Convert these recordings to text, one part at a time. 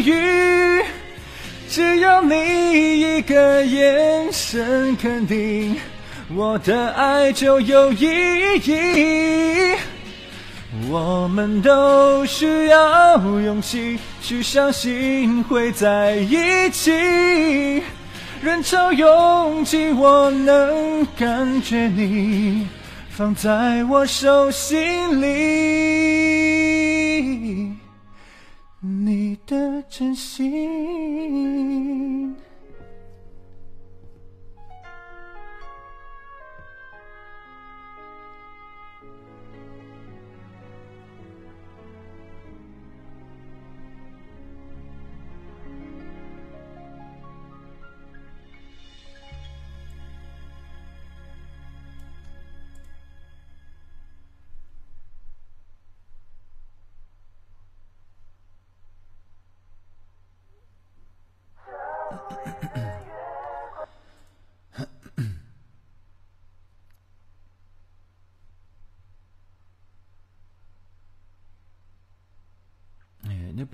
遇，只有你一个眼神肯定，我的爱就有意义。我们都需要勇气去相信会在一起，人潮拥挤，我能感觉你放在我手心里，你的真心。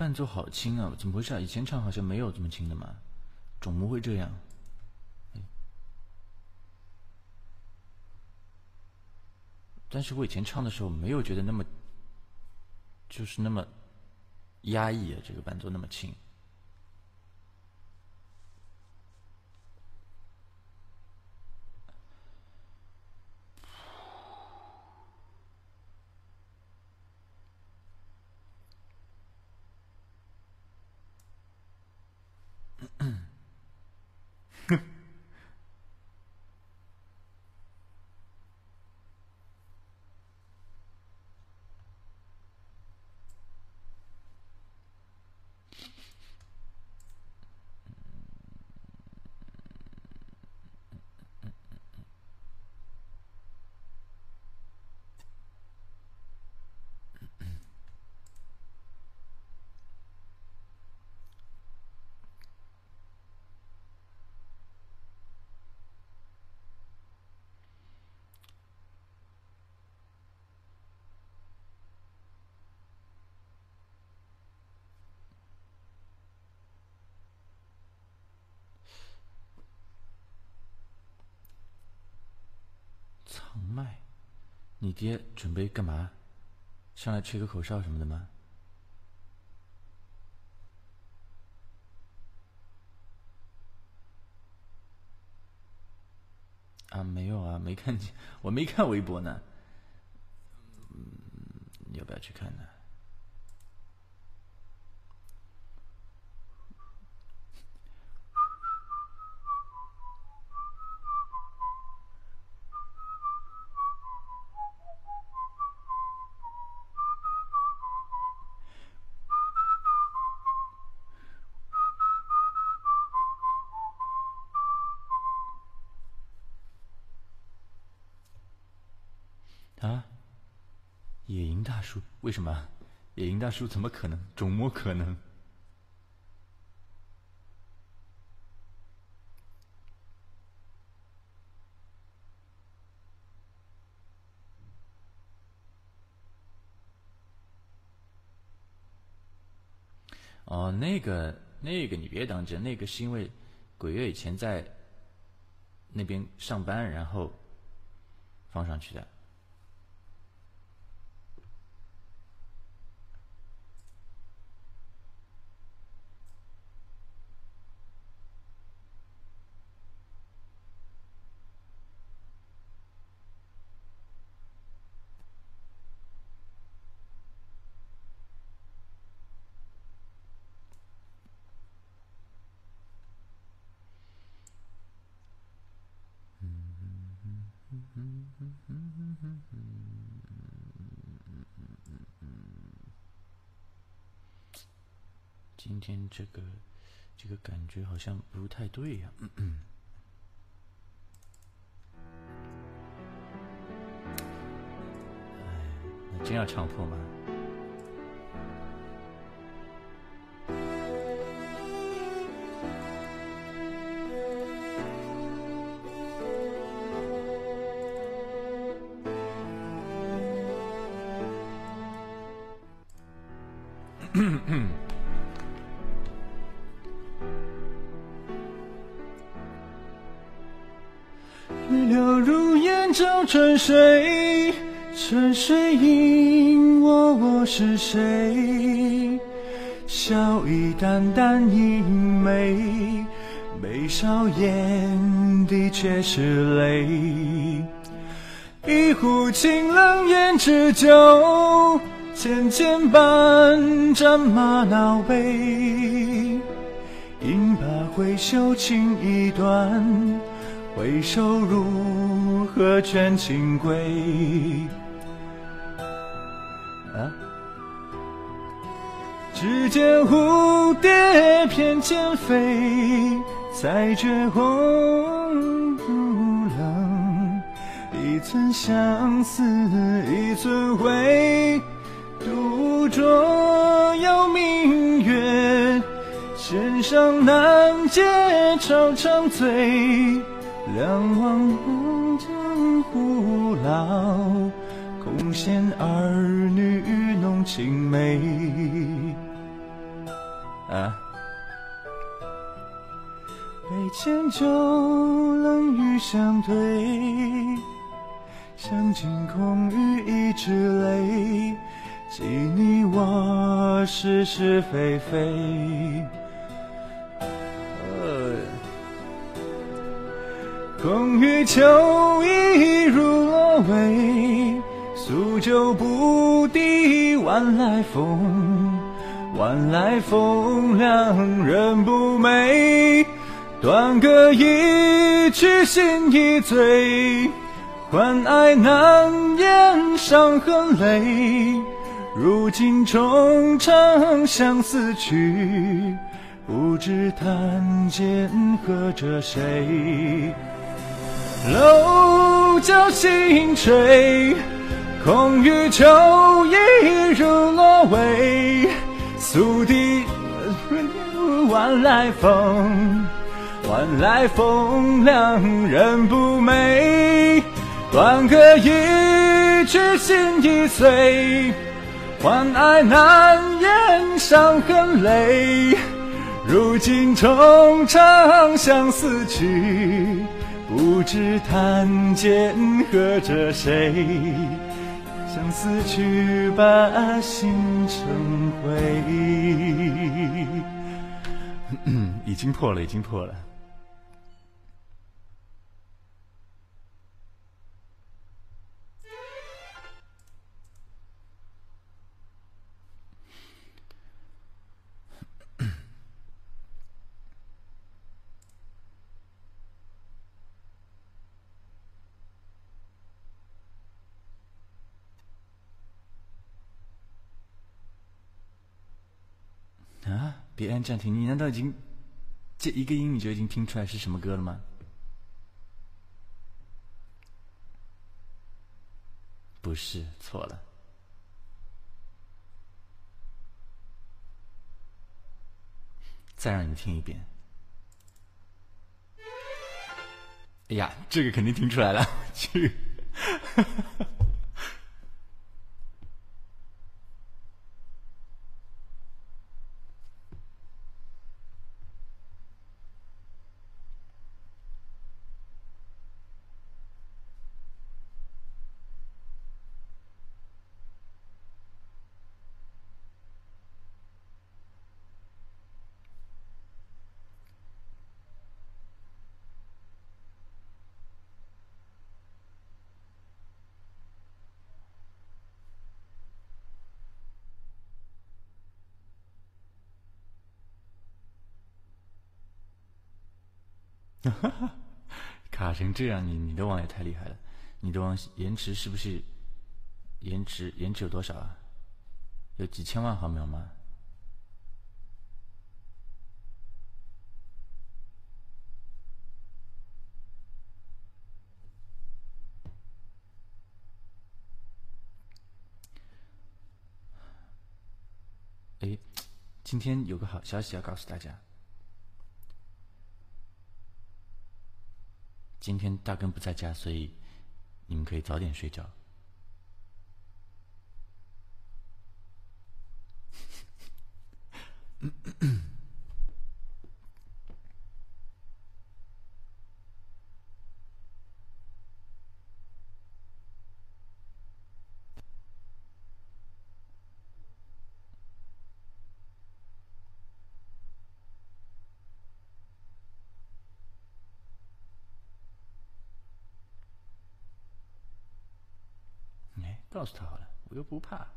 伴奏好轻啊！怎么回事啊？以前唱好像没有这么轻的嘛，怎么会这样？但是我以前唱的时候没有觉得那么，就是那么压抑啊，这个伴奏那么轻。长麦，你爹准备干嘛？上来吹个口哨什么的吗？啊，没有啊，没看见，我没看微博呢。嗯，要不要去看呢？啊，野营大叔？为什么？野营大叔怎么可能？怎么可能？哦，那个那个你别当真，那个是因为鬼月以前在那边上班，然后放上去的。今这个这个感觉好像不太对呀、哎，那真要强迫吗？春水，春水映我，我是谁？笑意淡淡映眉，眉梢眼底却是泪。一壶清冷胭脂酒，浅浅半盏玛瑙杯。饮罢回首，情意断。回首如何劝清归？啊！只见蝴蝶翩跹飞，才觉红如冷。一寸相思一寸灰，独酌邀明月，弦上难解长长醉。两望门将胡老，空羡儿女浓情美。啊！杯前酒，冷雨相对，相尽空余一纸泪，记你我是是非非。空余秋意如落微，宿酒不敌晚来风。晚来风凉人不寐，断歌一曲心已醉。欢爱难言伤痕泪，如今重唱相思曲，不知弹剑和着谁。楼角星垂，空余秋意如落微。宿笛晚来风，晚来风凉人不寐。断歌一曲心已碎，欢爱难言伤痕累。如今重唱相思曲。不知弹剑和着谁，相思曲把心成灰。已经破了，已经破了。别按暂停！你难道已经这一个音你就已经听出来是什么歌了吗？不是，错了。再让你听一遍。哎呀，这个肯定听出来了，去。卡成这样，你你的网也太厉害了！你的网延迟是不是延迟延迟有多少啊？有几千万毫秒吗？哎，今天有个好消息要告诉大家。今天大根不在家，所以你们可以早点睡觉。告诉他好了，我又不怕。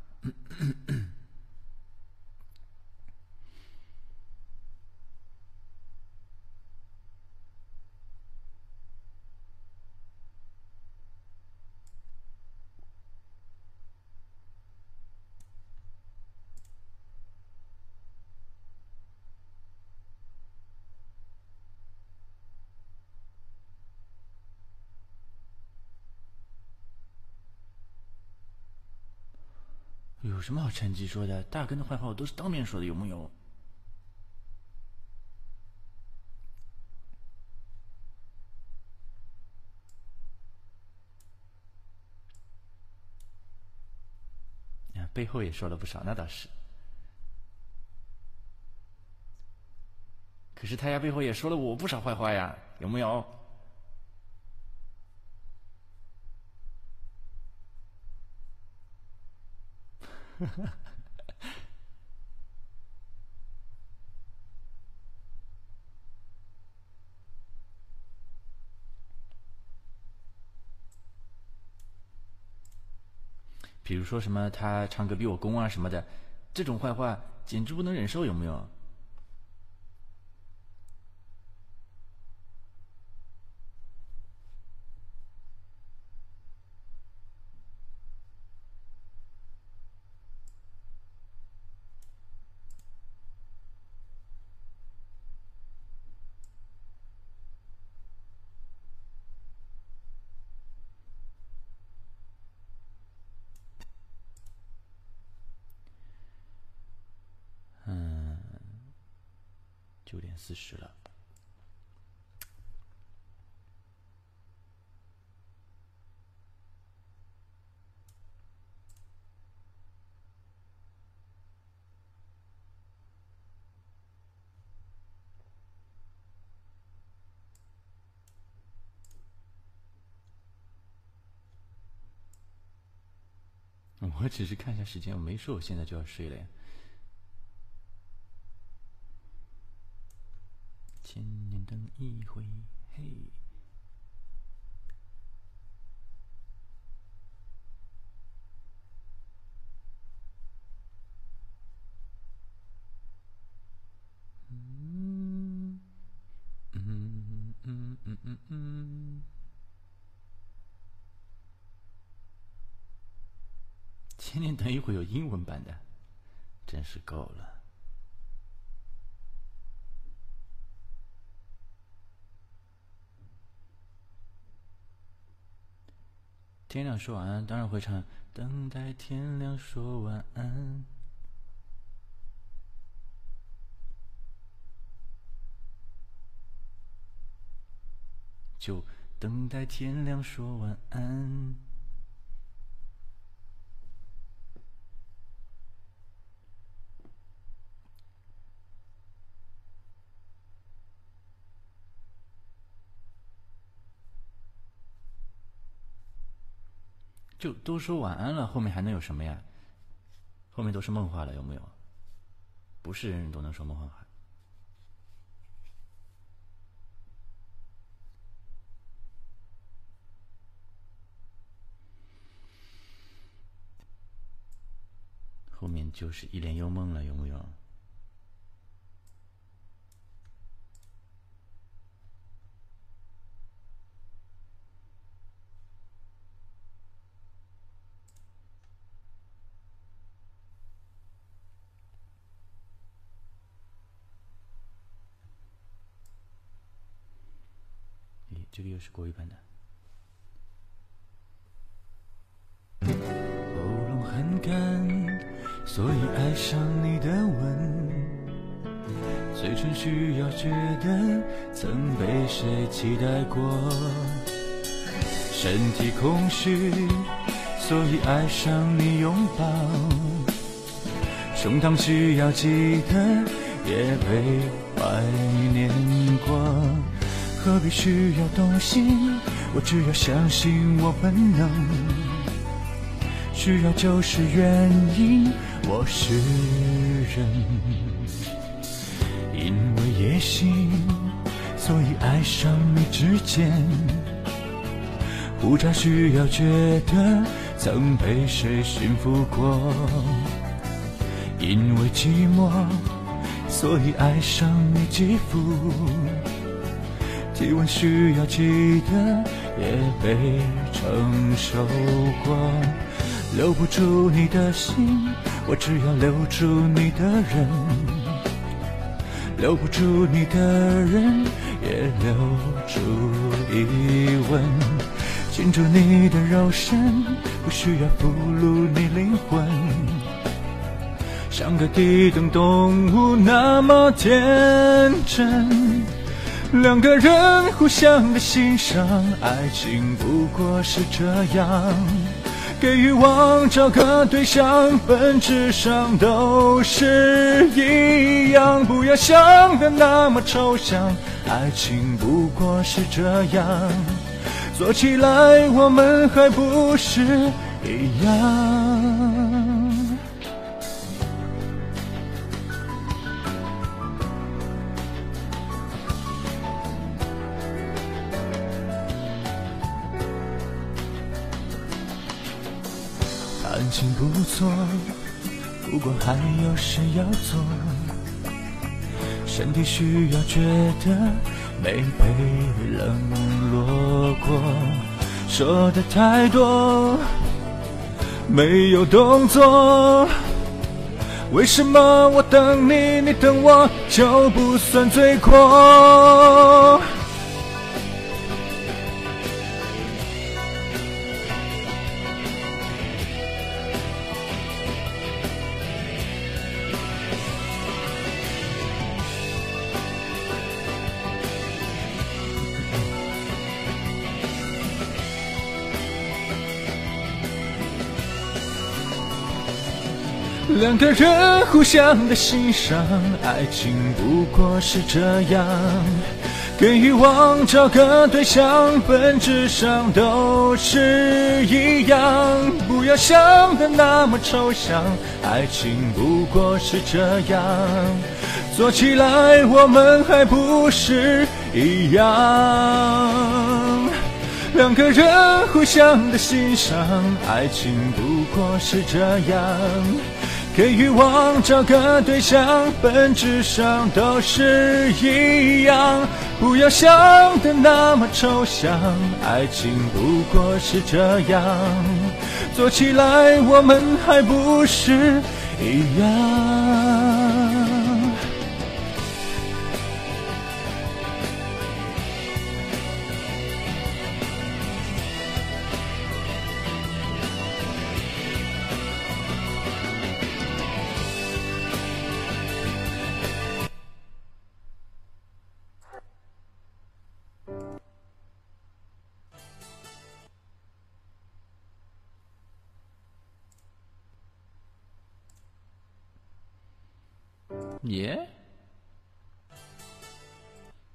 什么好趁机说的？大根的坏话我都是当面说的，有木有？呀，背后也说了不少，那倒是。可是他家背后也说了我不少坏话呀，有木有？比如说什么他唱歌比我公啊什么的，这种坏话简直不能忍受，有没有？九点四十了，我只是看一下时间，我没说我现在就要睡了呀。千年等一回，嘿。嗯嗯嗯嗯嗯嗯。千年等一会有英文版的，真是够了。天亮说晚安，当然会唱。等待天亮说晚安，就等待天亮说晚安。就都说晚安了，后面还能有什么呀？后面都是梦话了，有没有？不是人人都能说梦话。后面就是一帘幽梦了，有没有？这又是国语版的。喉咙很干，所以爱上你的吻。嘴唇需要觉得曾被谁期待过。身体空虚，所以爱上你拥抱。胸膛需要记得，也被怀念过。何必需要动心？我只要相信我本能。需要就是原因，我是人。因为野心，所以爱上你之间。护照需要觉得曾被谁驯服过？因为寂寞，所以爱上你肌肤。体温需要记得，也被承受过。留不住你的心，我只要留住你的人。留不住你的人，也留住一吻。紧住你的肉身，不需要俘虏你灵魂。像个低等动物那么天真，两个人互相的欣赏，爱情不过是这样。给欲望找个对象，本质上都是一样。不要想的那么抽象，爱情不过是这样。做起来我们还不是一样。不错，不过还有事要做。身体需要觉得没被冷落过，说的太多，没有动作。为什么我等你，你等我就不算罪过？两个人互相的欣赏，爱情不过是这样。跟欲望找个对象，本质上都是一样。不要想的那么抽象，爱情不过是这样。做起来我们还不是一样。两个人互相的欣赏，爱情不过是这样。给欲望找个对象，本质上都是一样。不要想的那么抽象，爱情不过是这样。做起来我们还不是一样。耶？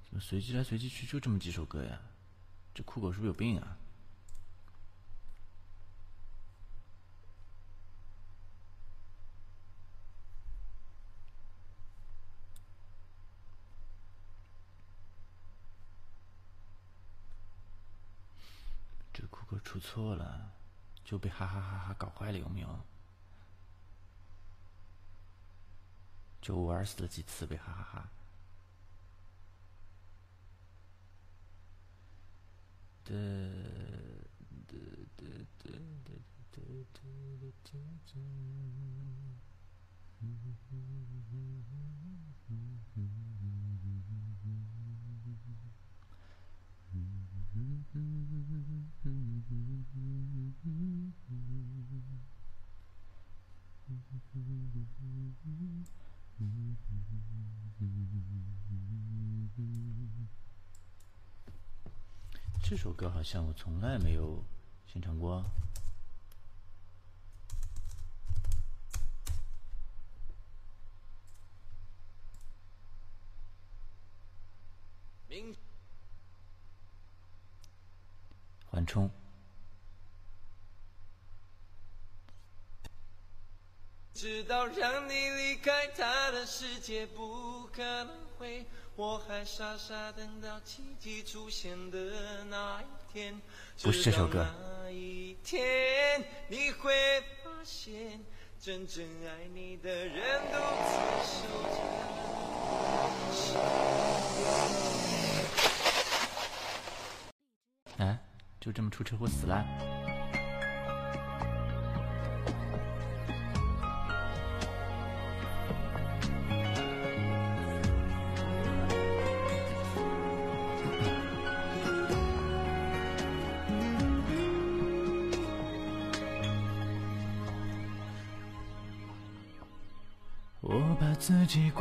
怎么随机来随机去就这么几首歌呀？这酷狗是不是有病啊？这酷狗出错了，就被哈哈哈哈搞坏了，有没有？就玩死了几次呗，哈哈哈。这首歌好像我从来没有现场过。缓冲。直到让你离开他的世界，不可能会，我还傻傻等到奇迹出现的那一天不是这首歌。哎，就这么出车祸死了。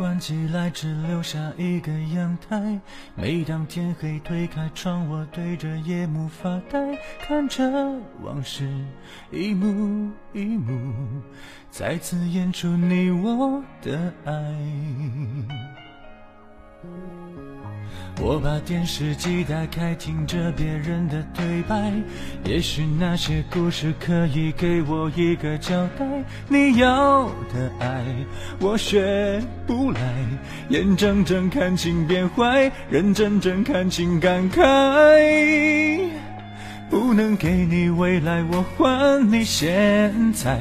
关起来，只留下一个阳台。每当天黑，推开窗，我对着夜幕发呆，看着往事一幕一幕，再次演出你我的爱。我把电视机打开，听着别人的对白，也许那些故事可以给我一个交代。你要的爱，我学不来，眼睁睁看情变坏，人真正看情感慨。不能给你未来，我还你现在，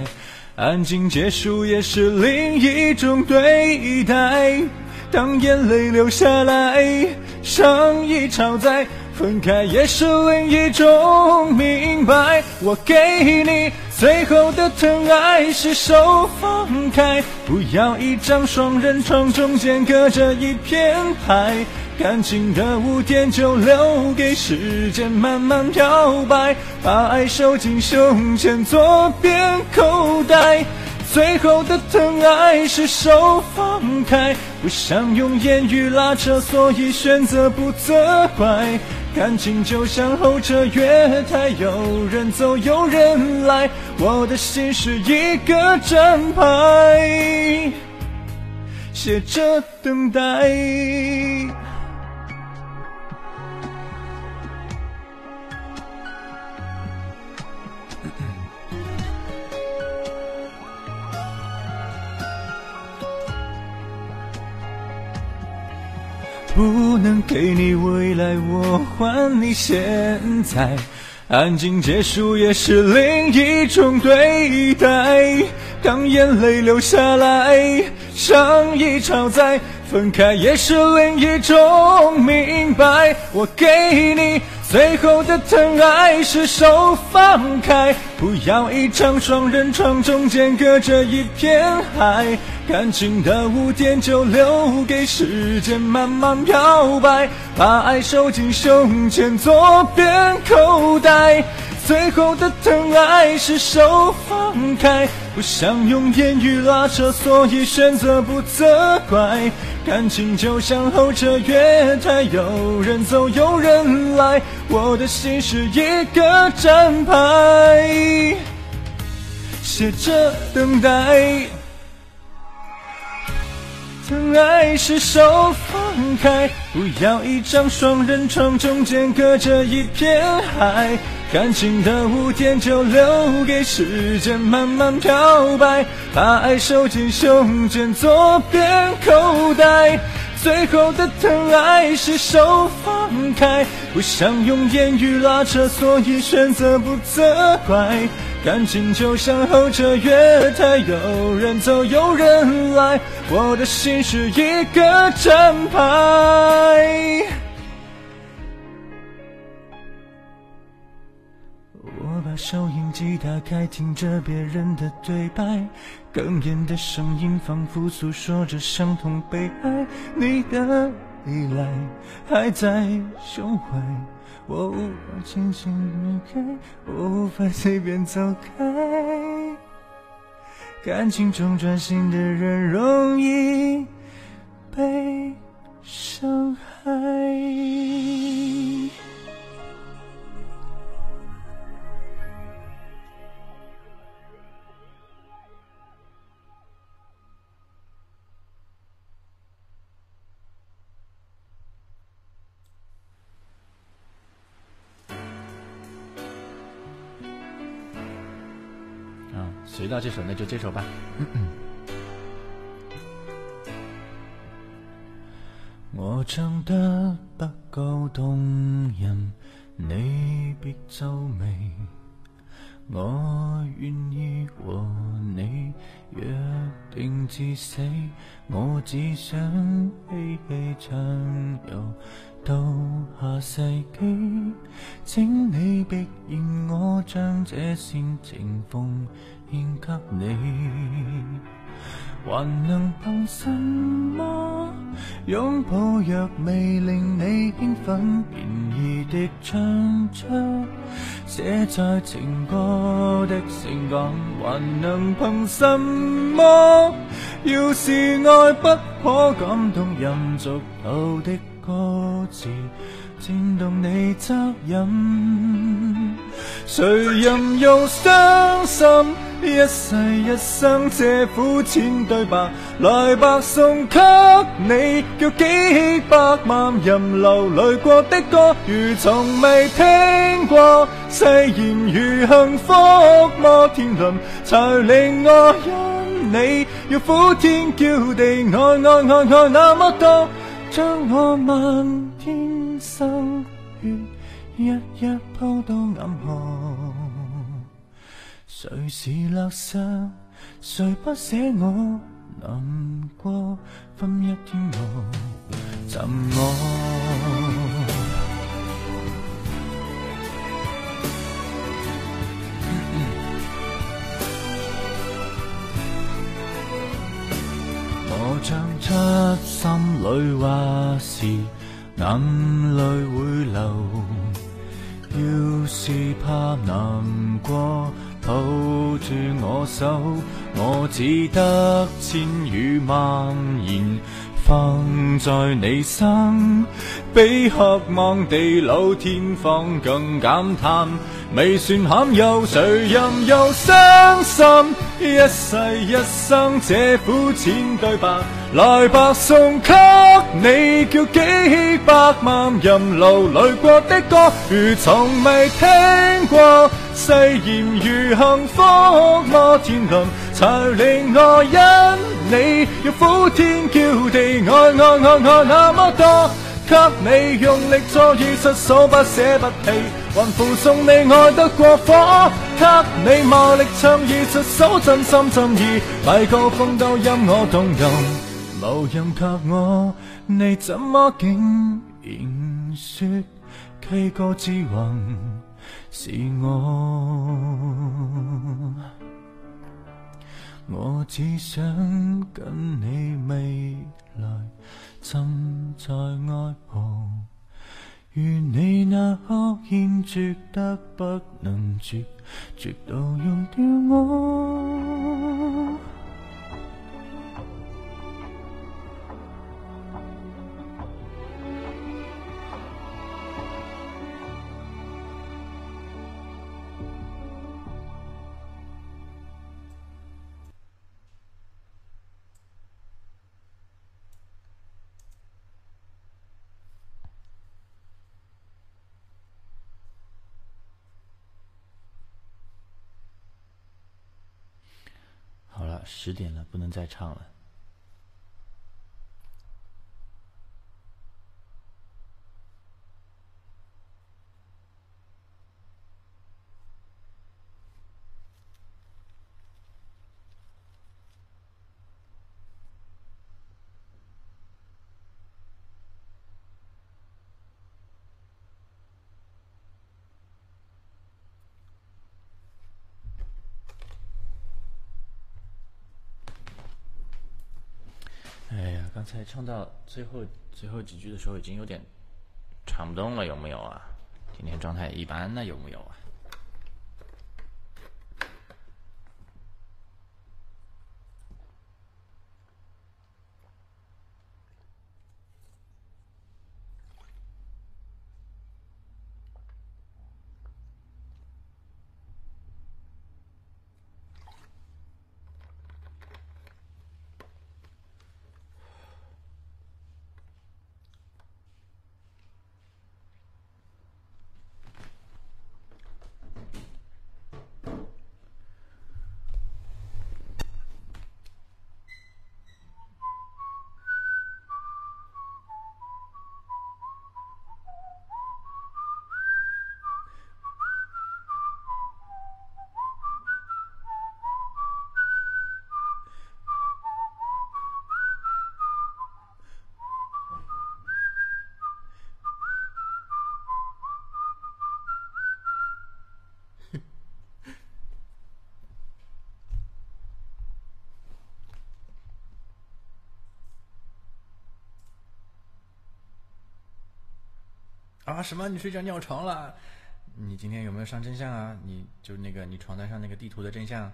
安静结束也是另一种对待。当眼泪流下来，伤已超载，分开也是另一种明白。我给你最后的疼爱，是手放开，不要一张双人床，中间隔着一片海。感情的污点就留给时间慢慢漂白，把爱收进胸前左边口袋。最后的疼爱是手放开，不想用言语拉扯，所以选择不责怪。感情就像候车月台，有人走有人来，我的心是一个站牌，写着等待。不能给你未来，我还你现在。安静结束也是另一种对待。当眼泪流下来，伤已超载，分开也是另一种明白。我给你。最后的疼爱是手放开，不要一张双人床，中间隔着一片海。感情的污点就留给时间慢慢漂白，把爱收进胸前左边口袋。最后的疼爱是手放开，不想用言语拉扯，所以选择不责怪。感情就像候车月台，有人走有人来，我的心是一个站牌，写着等待。疼爱是手放开，不要一张双人床，中间隔着一片海。感情的污点就留给时间慢慢漂白，把爱收进胸前左边口袋。最后的疼爱是手放开，不想用言语拉扯，所以选择不责怪。感情就像候车月台，有人走有人来，我的心是一个站牌。收音机打开，听着别人的对白，哽咽的声音仿佛诉说着伤痛悲哀。你的依赖还在胸怀，我无法轻轻离开，我无法随便走开。感情中专心的人容易被伤害。随到这首，那就这首吧。我唱得不够动人，你别皱眉。我愿意和你约定至死，我只想嬉戏畅游到下世纪。请你别嫌我将这线情奉献给你。还能凭什么拥抱？若未令你兴奋，便宜的唱出写在情歌的性感，还能凭什么？要是爱不可感动人俗套的歌词，战动你责任，谁人又伤心？一世一生这肤浅对白，来白送给你，叫几百万人流泪过的歌，如从未听过。誓言如幸福摩天轮，才令我因你要呼天叫地，爱爱爱爱那么多，将我漫天心血一一抛到银河。谁是垃圾？谁不舍我难过？分一天我怎我？我唱出心里话时，眼泪会流。要是怕难过。抱住我手，我只得千语万言放在你心，比渴望地老天荒更感叹。未算罕有，谁人又伤心？一世一生这肤浅对白，来吧送给你，叫几百万人流泪过的歌，如从未听过。誓言如幸福摩天轮，才令我因你要呼天叫地，爱爱爱爱那么多，给你用力坐意失所不舍不弃，还附送你爱得过火，给你麻力唱意出手真心真意，米高峰都因我动容，无人及我，你怎么竟然说 K 歌之王？是我，我只想跟你未来浸在爱河，如你那刻欠绝得不能绝，绝到用掉我。十点了，不能再唱了。刚才唱到最后最后几句的时候，已经有点唱不动了，有没有啊？今天状态一般呢，有没有啊？啊，什么？你睡觉尿床了？你今天有没有上真相啊？你就那个你床单上那个地图的真相，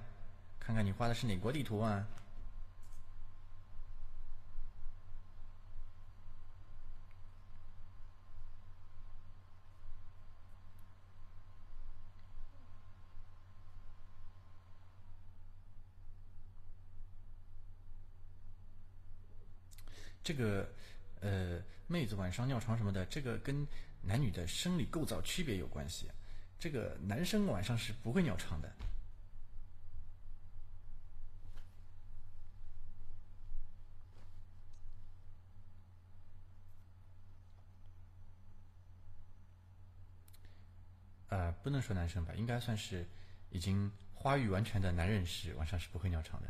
看看你画的是哪国地图啊？这个，呃，妹子晚上尿床什么的，这个跟男女的生理构造区别有关系。这个男生晚上是不会尿床的。呃，不能说男生吧，应该算是已经发育完全的男人是晚上是不会尿床的。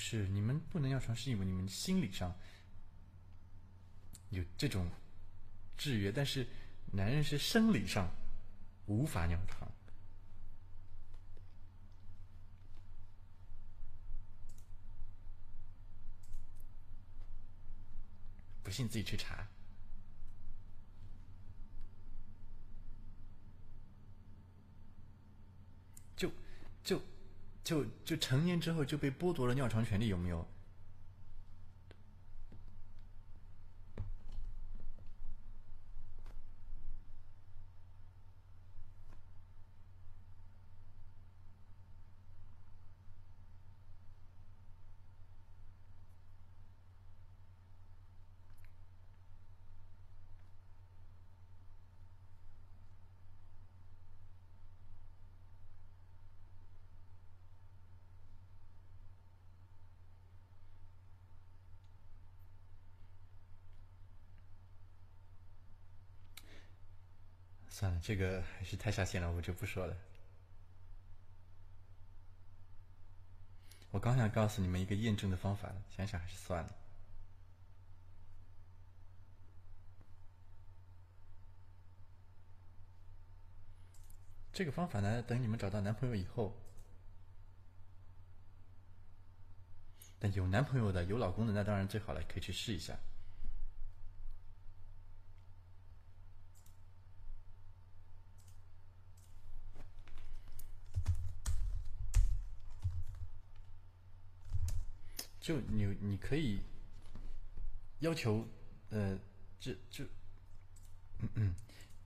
是你们不能尿床，是因为你们心理上有这种制约，但是男人是生理上无法尿床。不信自己去查，就就。就就成年之后就被剥夺了尿床权利，有没有？算了，这个还是太下线了，我就不说了。我刚想告诉你们一个验证的方法，想想还是算了。这个方法呢，等你们找到男朋友以后，但有男朋友的、有老公的，那当然最好了，可以去试一下。就你你可以要求，呃，就就，嗯嗯，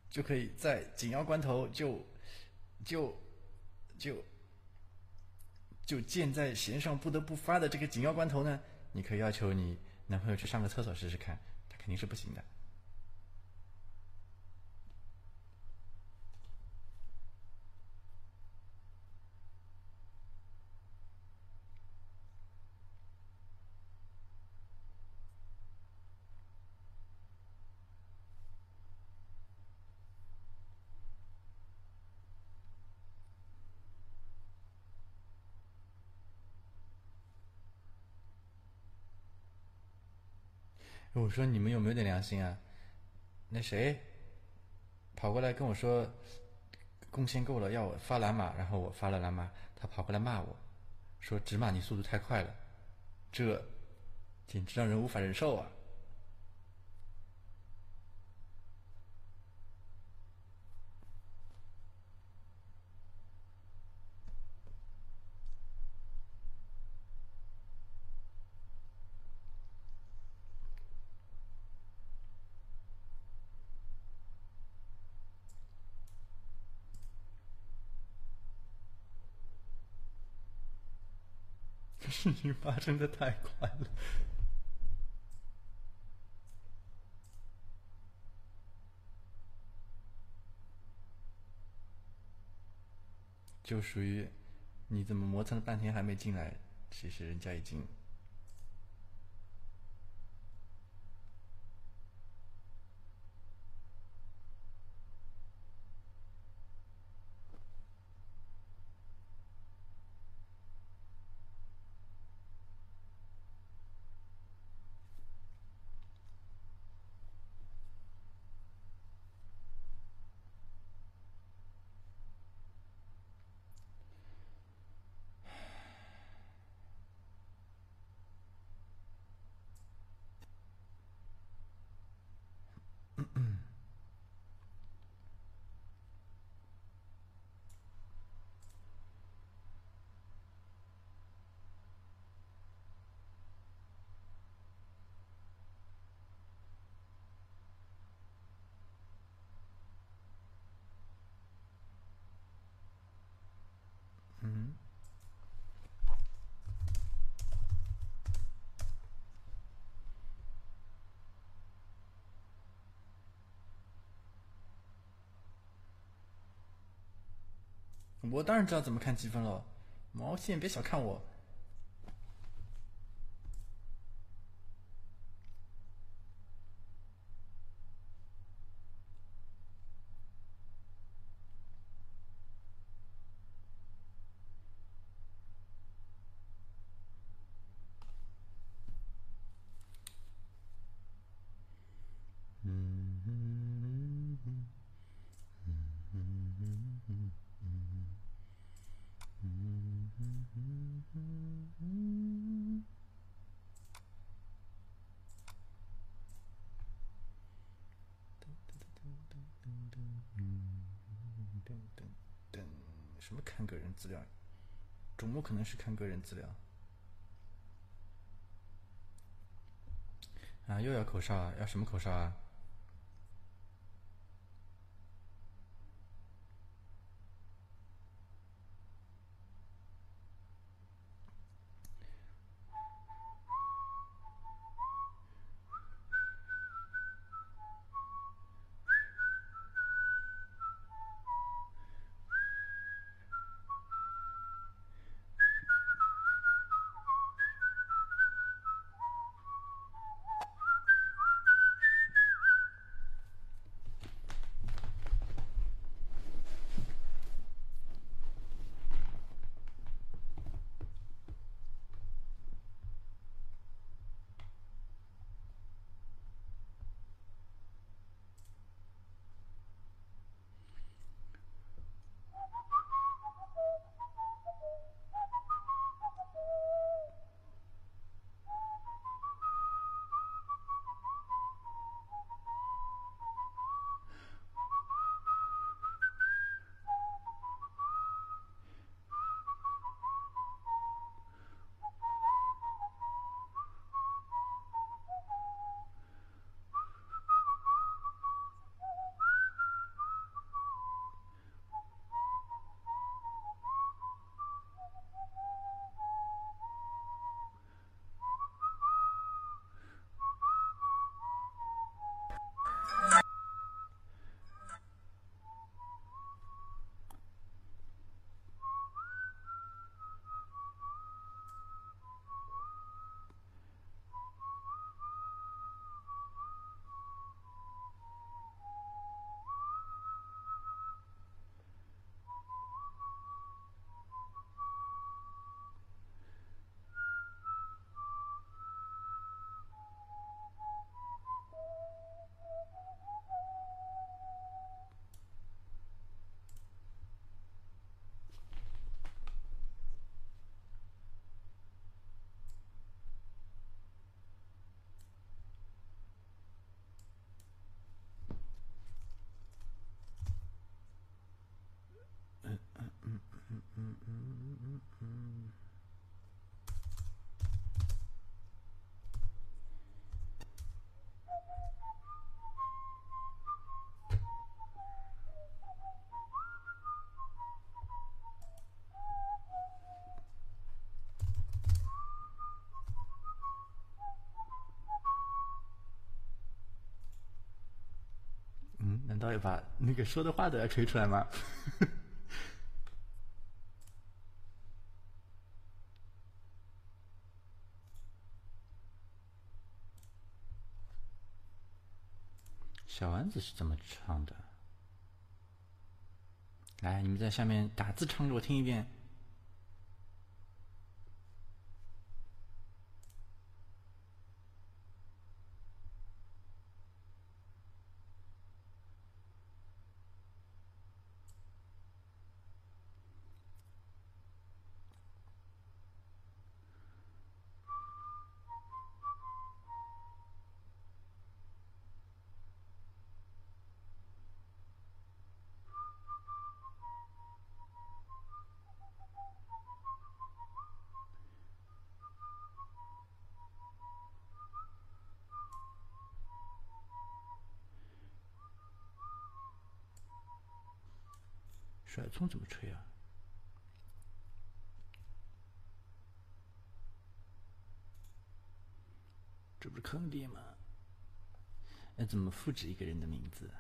就可以在紧要关头就就就就箭在弦上不得不发的这个紧要关头呢，你可以要求你男朋友去上个厕所试试看，他肯定是不行的。我说你们有没有点良心啊？那谁跑过来跟我说贡献够了，要我发蓝码，然后我发了蓝码，他跑过来骂我说只骂你速度太快了，这简直让人无法忍受啊！事情发生的太快了，就属于你怎么磨蹭了半天还没进来？其实人家已经。我当然知道怎么看积分了，毛线别小看我。什么看个人资料？周末可能是看个人资料。啊，又要口哨啊？要什么口哨啊？难道要把那个说的话都要吹出来吗？小丸子是怎么唱的？来，你们在下面打字唱给我听一遍。风怎么吹啊？这不是坑爹吗？那怎么复制一个人的名字？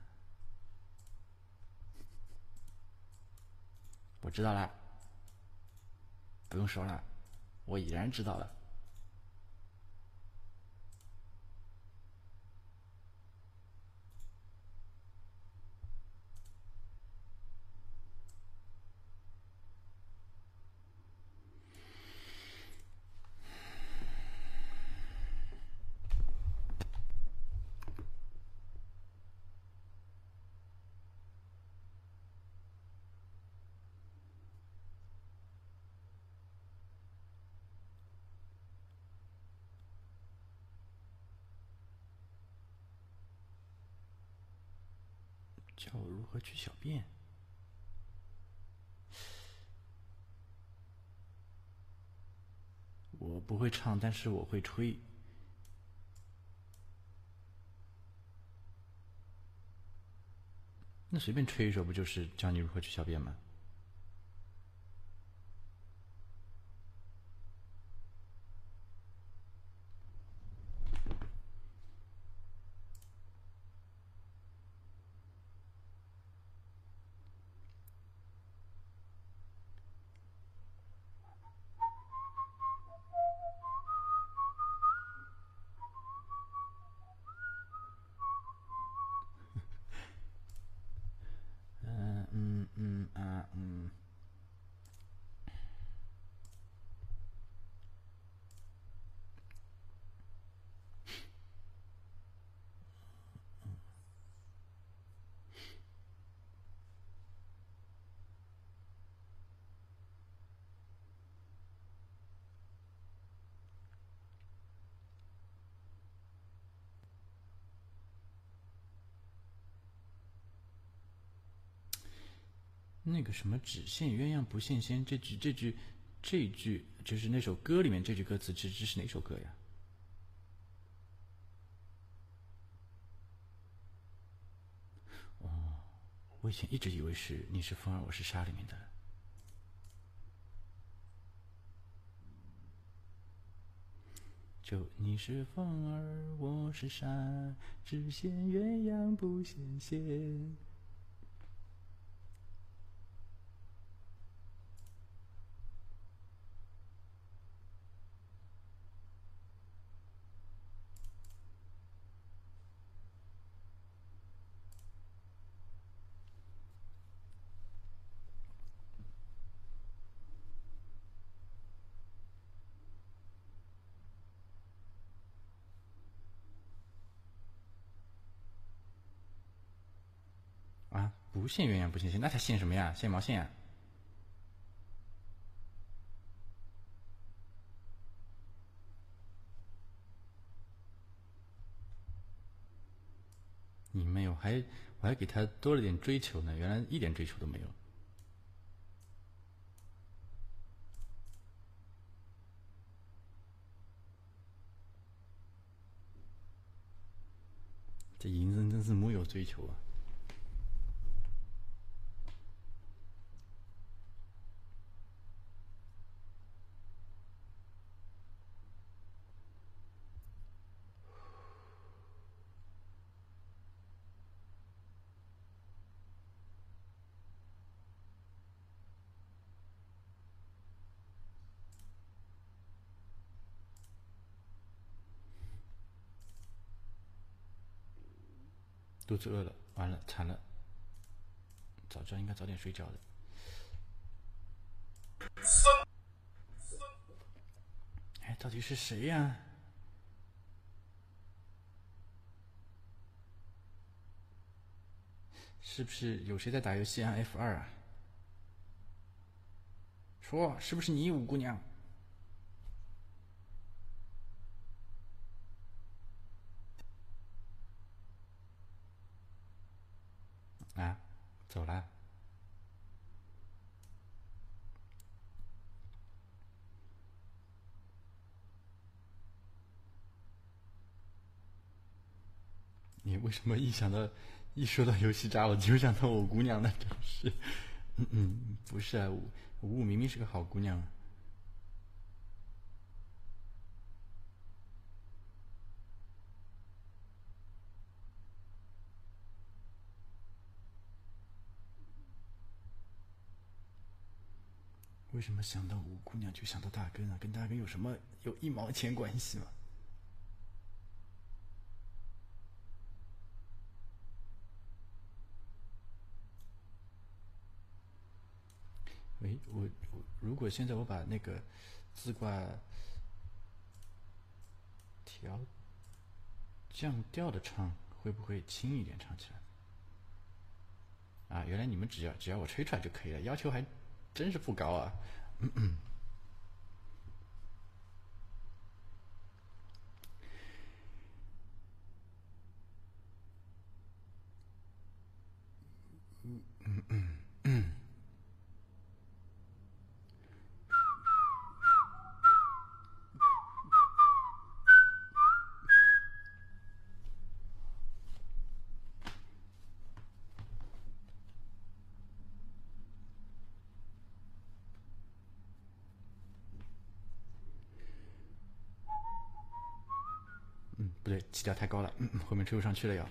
我知道了，不用说了，我已然知道了。教我如何去小便？我不会唱，但是我会吹。那随便吹一首，不就是教你如何去小便吗？那个什么“只羡鸳鸯不羡仙”这句，这句，这句就是那首歌里面这句歌词，这这是哪首歌呀？哦，我以前一直以为是《你是风儿我是沙》里面的。就你是风儿我是沙，只羡鸳鸯不羡仙。不羡鸳鸯不羡仙，那他羡什么呀？羡毛线啊！你没有，还我还给他多了点追求呢，原来一点追求都没有。这银子真是木有追求啊！肚子饿了，完了，惨了！早知道应该早点睡觉的。哎，到底是谁呀？是不是有谁在打游戏按 F 二啊？说，是不是你五姑娘？啊，走了。你为什么一想到一说到游戏渣，我就想到我姑娘呢？真是，嗯嗯，不是啊，五五明明是个好姑娘。为什么想到五姑娘就想到大根啊？跟大根有什么有一毛钱关系吗？喂，我我如果现在我把那个字挂调降调的唱，会不会轻一点唱起来？啊，原来你们只要只要我吹出来就可以了，要求还真是不高啊。嗯嗯。嗯嗯。不对，调太高了，嗯，后面吹不上去了要。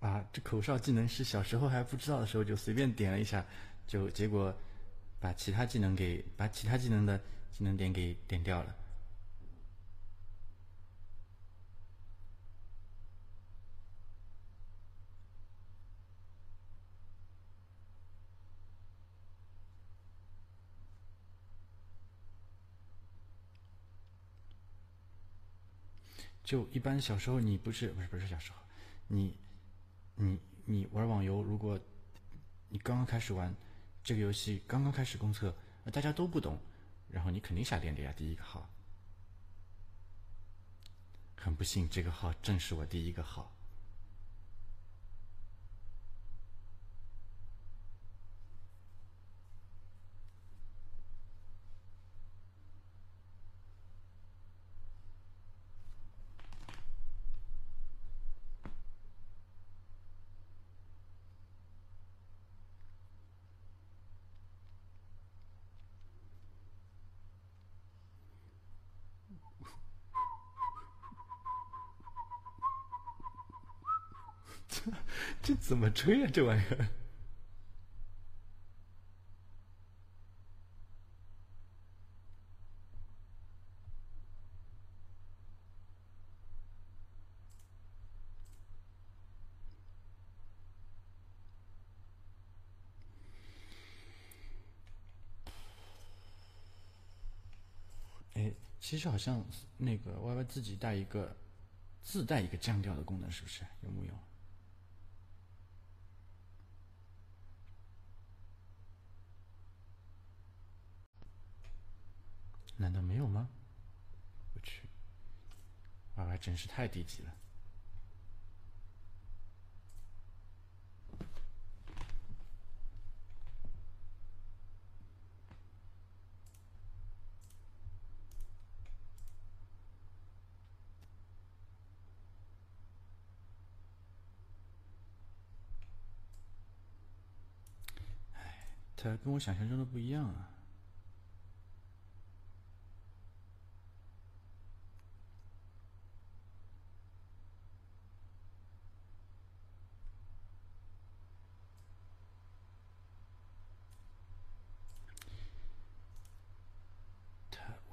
啊，这口哨技能是小时候还不知道的时候就随便点了一下，就结果把其他技能给把其他技能的技能点给点掉了。就一般小时候你不是不是不是小时候，你。你你玩网游，如果你刚刚开始玩这个游戏，刚刚开始公测，大家都不懂，然后你肯定下电的呀，第一个号。很不幸，这个号正是我第一个号。这怎么吹啊？这玩意儿！哎，其实好像那个 Y Y 自己带一个自带一个降调的功能，是不是？有木有？难道没有吗？我去。22真是太低级了。哎，他跟我想象中的不一样啊。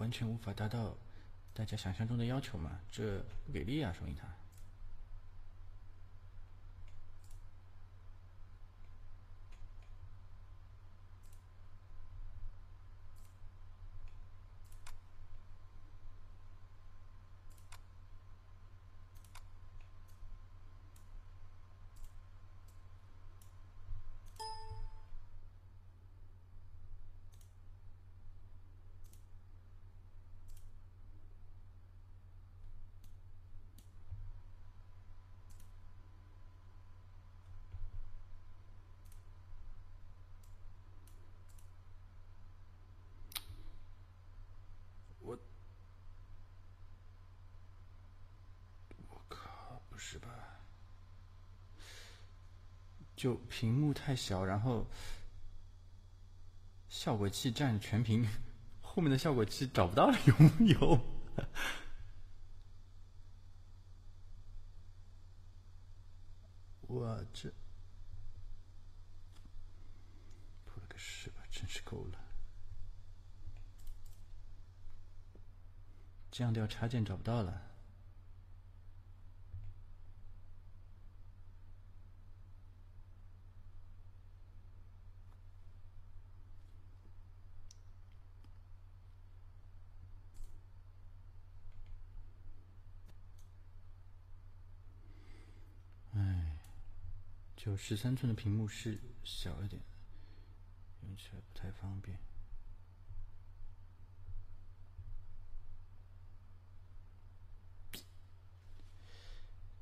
完全无法达到大家想象中的要求嘛？这不给力啊，说明他。是吧？就屏幕太小，然后效果器占全屏，后面的效果器找不到了，有木有？我这破了个屎吧，真是够了！这样掉插件找不到了。就十三寸的屏幕是小一点，用起来不太方便。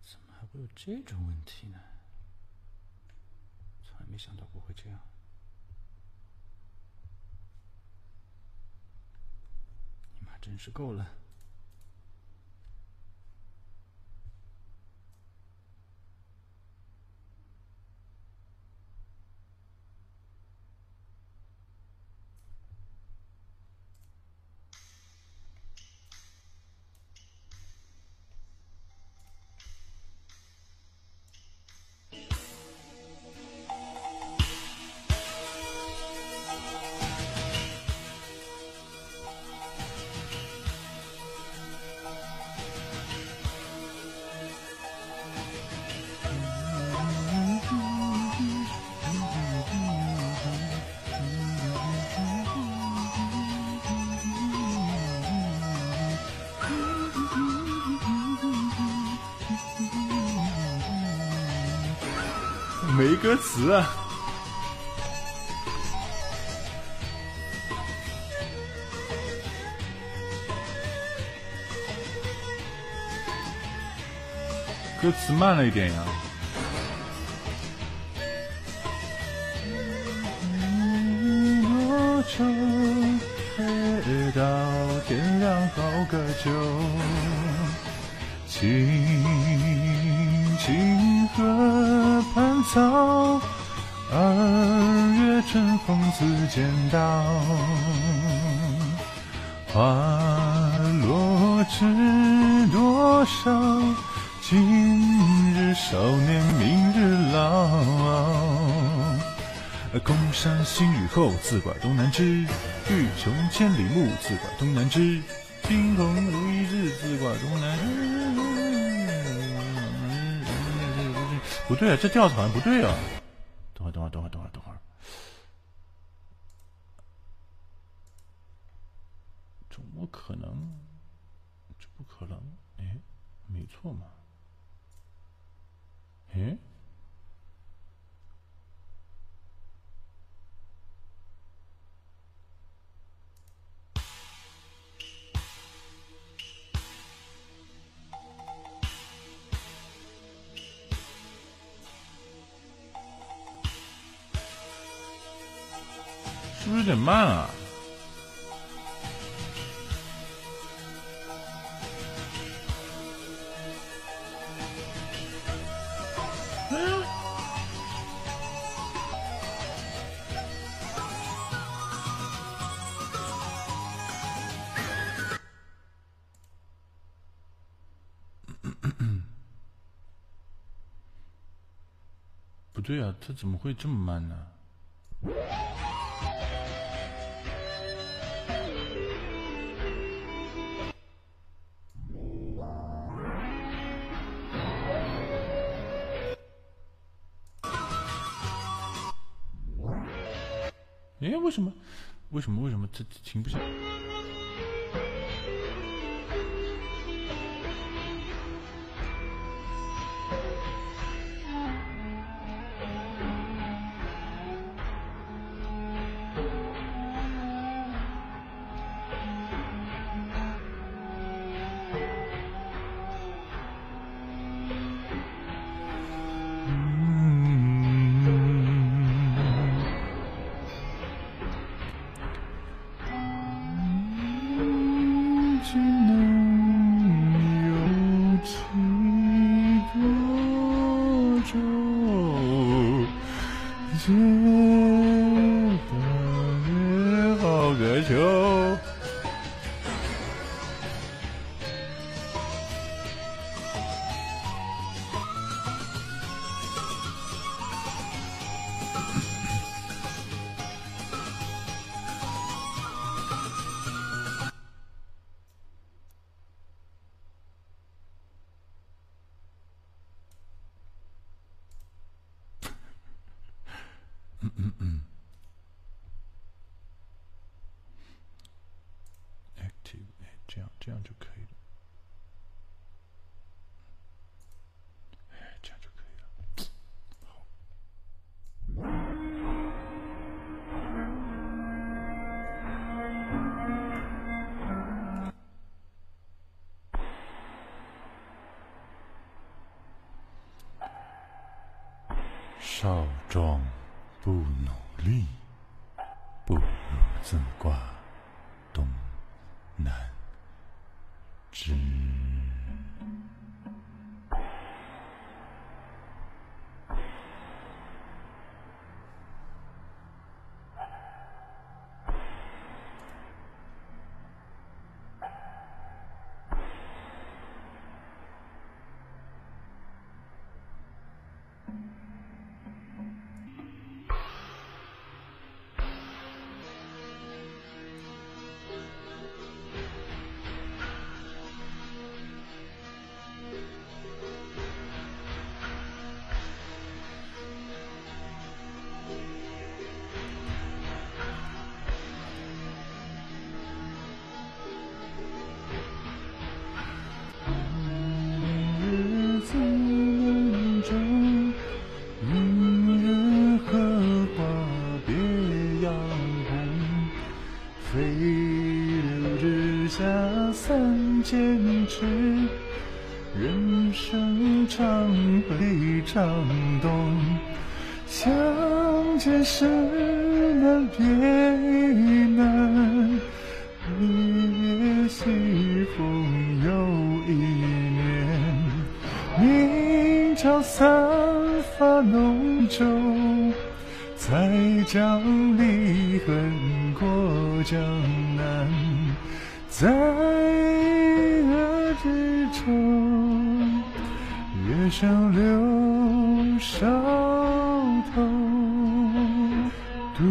怎么还会有这种问题呢？从来没想到过会这样。你妈真是够了！词啊！歌词慢了一点呀。多久？夜到天亮好个酒，青青河畔草，春风似剪刀。花落知多少？今日少年明日老。空山新雨后，自管东南枝。欲穷千里目，自管东南枝。惊鸿如一日，自管东南枝。不对啊，这调子好像不对啊！等会儿，等会儿，等会儿，等会儿，等会儿，怎么可能？这不可能！哎，没错嘛！哎。是不是有点慢啊？对啊，他怎么会这么慢呢？哎，为什么？为什么？为什么这停不下？少壮不努力，不如自挂月上柳梢头，独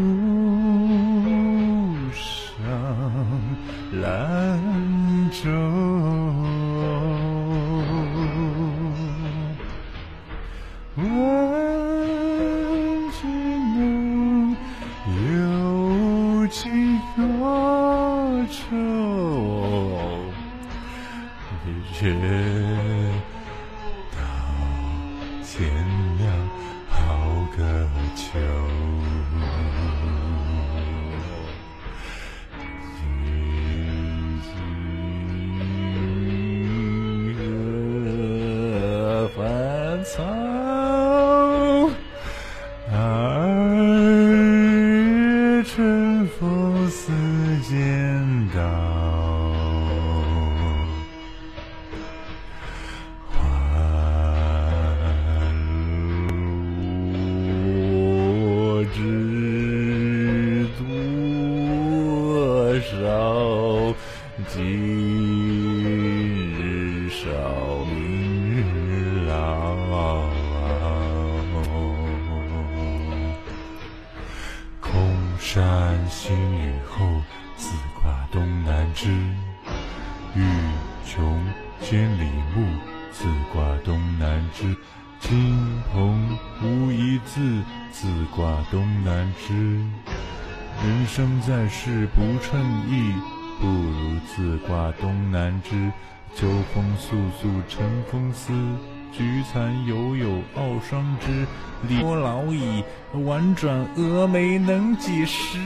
能几时？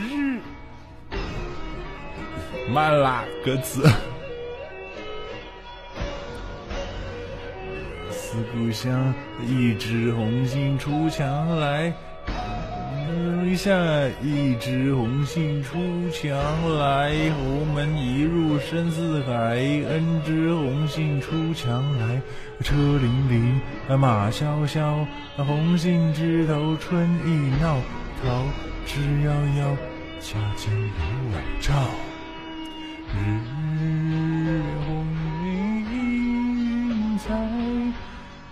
慢啦，歌词。思故乡，一枝红杏出墙来。嗯一下，一枝红杏出墙来，侯门一入深似海。恩知红杏出墙来，车辚辚，马萧萧。红杏枝头春意闹，桃之夭夭，恰见刘晚照。日红映彩，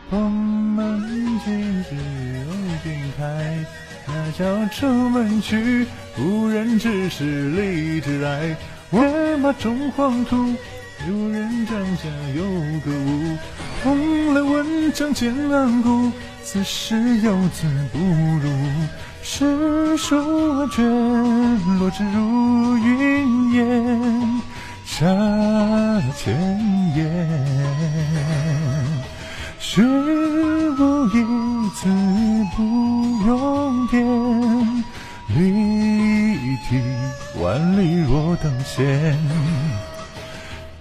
蓬门今日有君开。那叫出门去，无人知是荔枝来。万马中黄土，有人帐下有个屋。蓬莱文章见岸古，此时游子不如。诗书卷落纸如云烟，下千言。学无一字不用典，立体万里若等闲。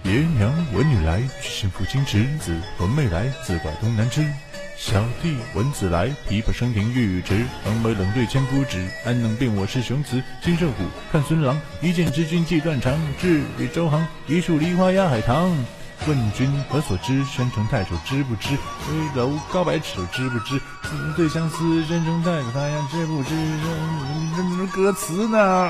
爷娘闻女来，娶新妇金池子；闻妹来，自挂东南枝。小弟闻姊来，琵琶声停欲语迟。横眉冷对千夫指，安能辨我是雄雌？金射虎，看孙郎，一剑知君即断肠。至与周行，一树梨花压海棠。问君何所知？宣城太守知不知？危楼高百尺，知不知？子对相思，山城太守他呀，知不知？这歌词呢？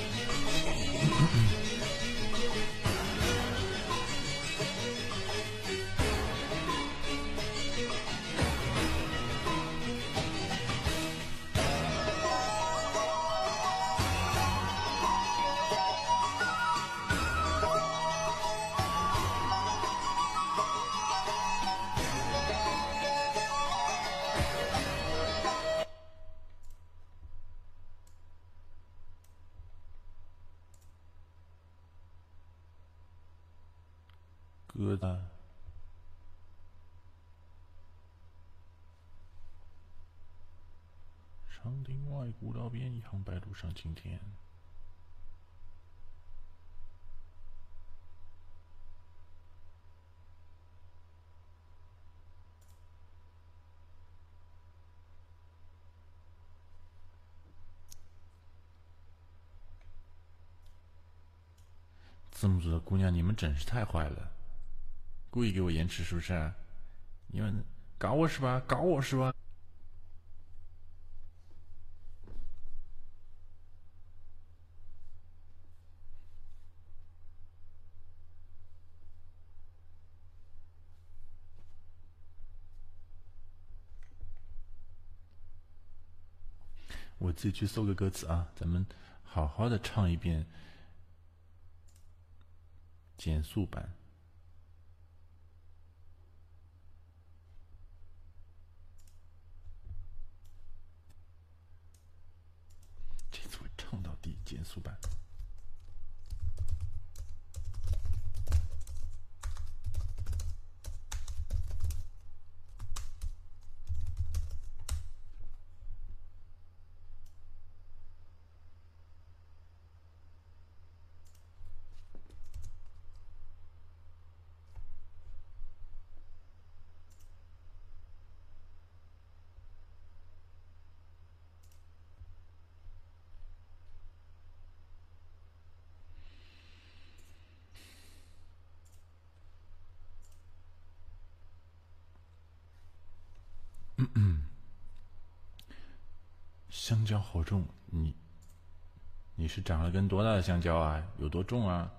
道边，一行白鹭上青天。字幕组的姑娘，你们真是太坏了！故意给我延迟是不是？你们搞我是吧？搞我是吧？自己去搜个歌词啊，咱们好好的唱一遍减速版。这次我唱到底，减速版。蕉好重，你你是长了根多大的香蕉啊？有多重啊？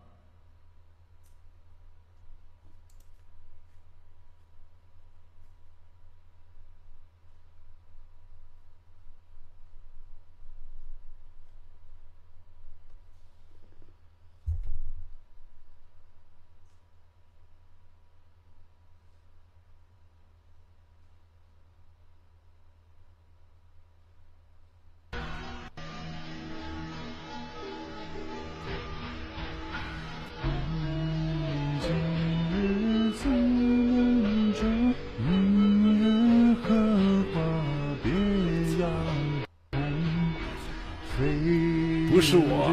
不是我。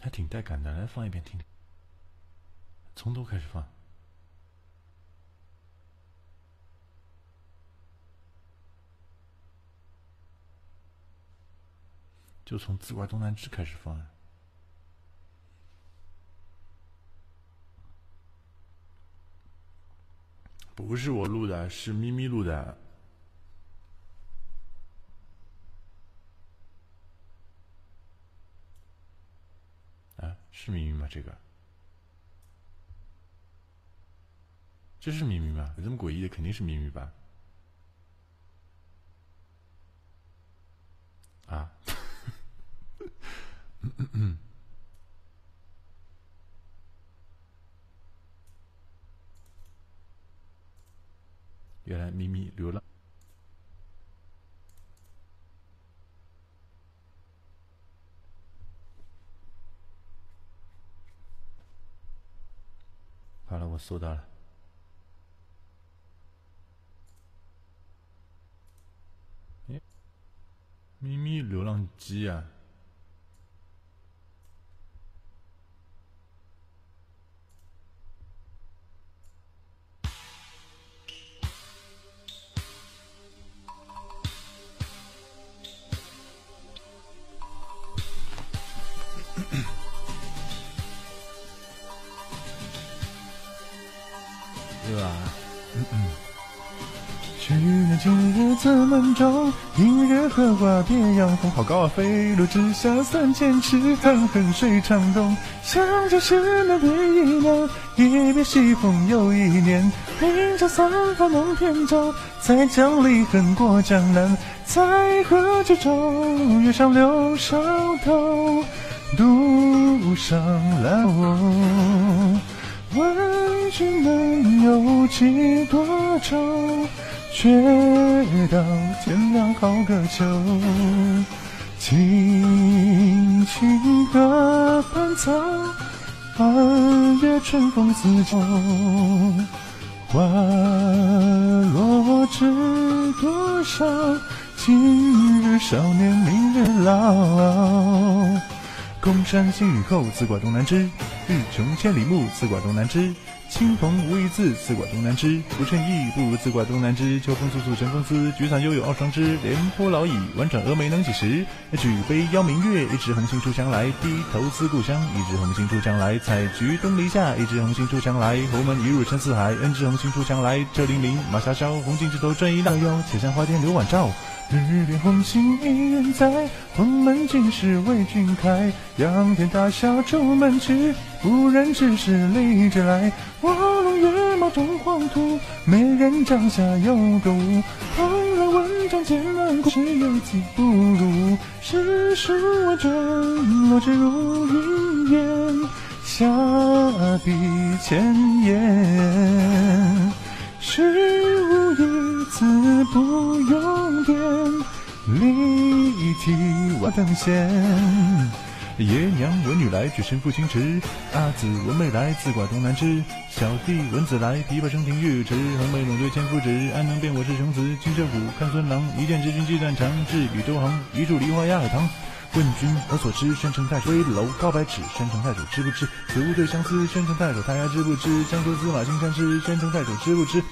还挺带感的，来放一遍听听，从头开始放。就从自挂东南枝开始放，不是我录的，是咪咪录的。啊，是咪咪吗？这个，这是咪咪吗？有这么诡异的，肯定是咪咪吧？啊。嗯原来咪咪流浪。好了，我搜到了。哎，咪咪流浪鸡啊！明月荷花别样红，好高啊！飞路直下三千尺，潭痕水长东。想着是那别一年，一别西风又一年。明朝三发弄扁舟，再将离恨过江南，在河之中，月上柳梢头，独上兰舟。问君能有几多愁？却道天凉好个秋，青青河畔草，二月春风似酒。花落知多少？今日少年，明日老。空山新雨后，自挂东南枝。欲穷千里目，自挂东南枝。青铜无一字，自挂东南枝。不称意，不如自挂东南枝。秋风簌簌晨风思，菊残犹有傲霜枝。廉颇老矣，宛转蛾眉能几时？举杯邀明月，一枝红杏出墙来。低头思故乡，一枝红杏出墙来。采菊东篱下，一枝红杏出墙来。侯门一入深似海，恩知红杏出墙来。车辚辚，马萧萧，红杏枝头转一浪悠。且向花间留晚照。日边红杏一人在，黄门今时为君开。仰天大笑出门去，无人知是荔枝来。卧龙跃马终黄土，美人帐下有个屋。蓬莱文章千万古，只有几不如。诗书万卷，落纸如云烟。下笔千言。虚无一字不用典，立体万灯仙。爷娘闻女来，举身赴清池。阿姊闻妹来，自挂东南枝。小弟闻姊来，琵琶声停月池。横眉冷对千夫指，安能辨我是雄雌？金蛇虎，看孙郎，一剑知君计断肠。智笔周行，一树梨花压海棠。问君何所知？宣城太守危楼高百尺。宣城太守知不知？此物对相思。宣城太守太衙知不知？江州司马青衫湿。宣城太守知不知？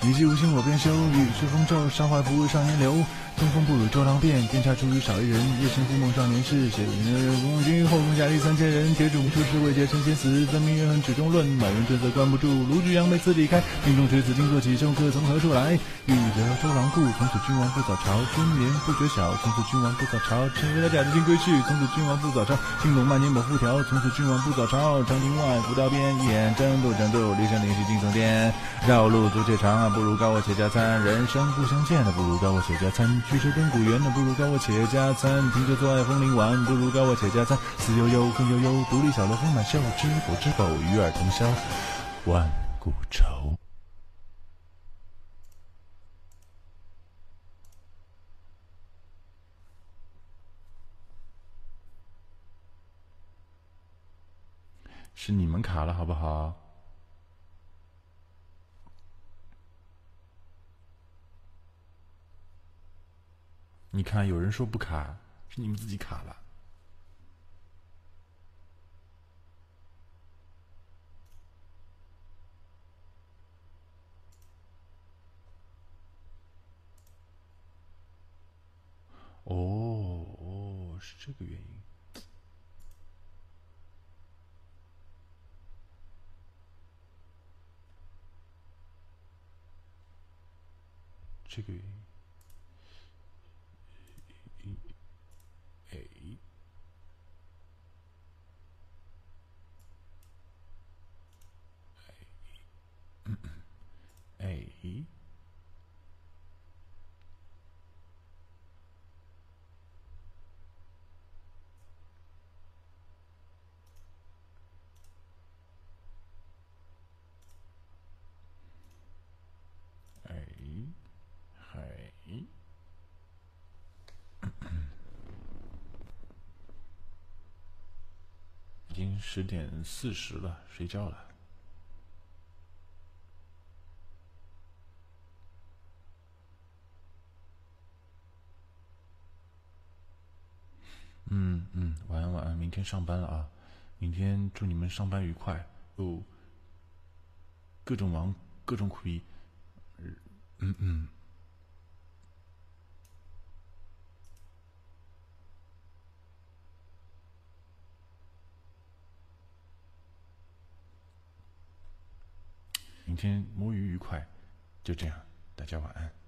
你既无心，我便休。雨水风骤，韶华不为少年留。东风不与周郎便，天下出于少一人。夜深忽梦少年事，谁人公君后宫佳丽三千人。铁柱出师未捷身先死，分明怨恨池中论。满园春色关不住，卢橘杨梅次第开。命中垂紫金坐起，休客从何处来？欲得周郎顾，从此君王不早朝。君眠不觉晓，从此君王不早朝。趁月来假日金归去，从此君王不早朝。青龙万年抹复条，从此君王不早朝。长亭外，古道边，一眼争斗争斗，离山临溪惊悚殿。绕路足且长，不如高我且加餐。人生不相见，不如高我且加餐。曲折登古原，不如高我且加餐；听着坐爱枫林晚，不如高我且加餐。思悠悠，恨悠悠，独立小楼风满袖。知否知否，与尔同销万古愁。是你们卡了，好不好？你看，有人说不卡，是你们自己卡了。哦哦，是这个原因。这个原因。咦诶嘿已经十点四十了睡觉了嗯嗯，晚安晚安，明天上班了啊！明天祝你们上班愉快哦。各种忙，各种苦逼。嗯嗯。明天摸鱼愉快，就这样，大家晚安。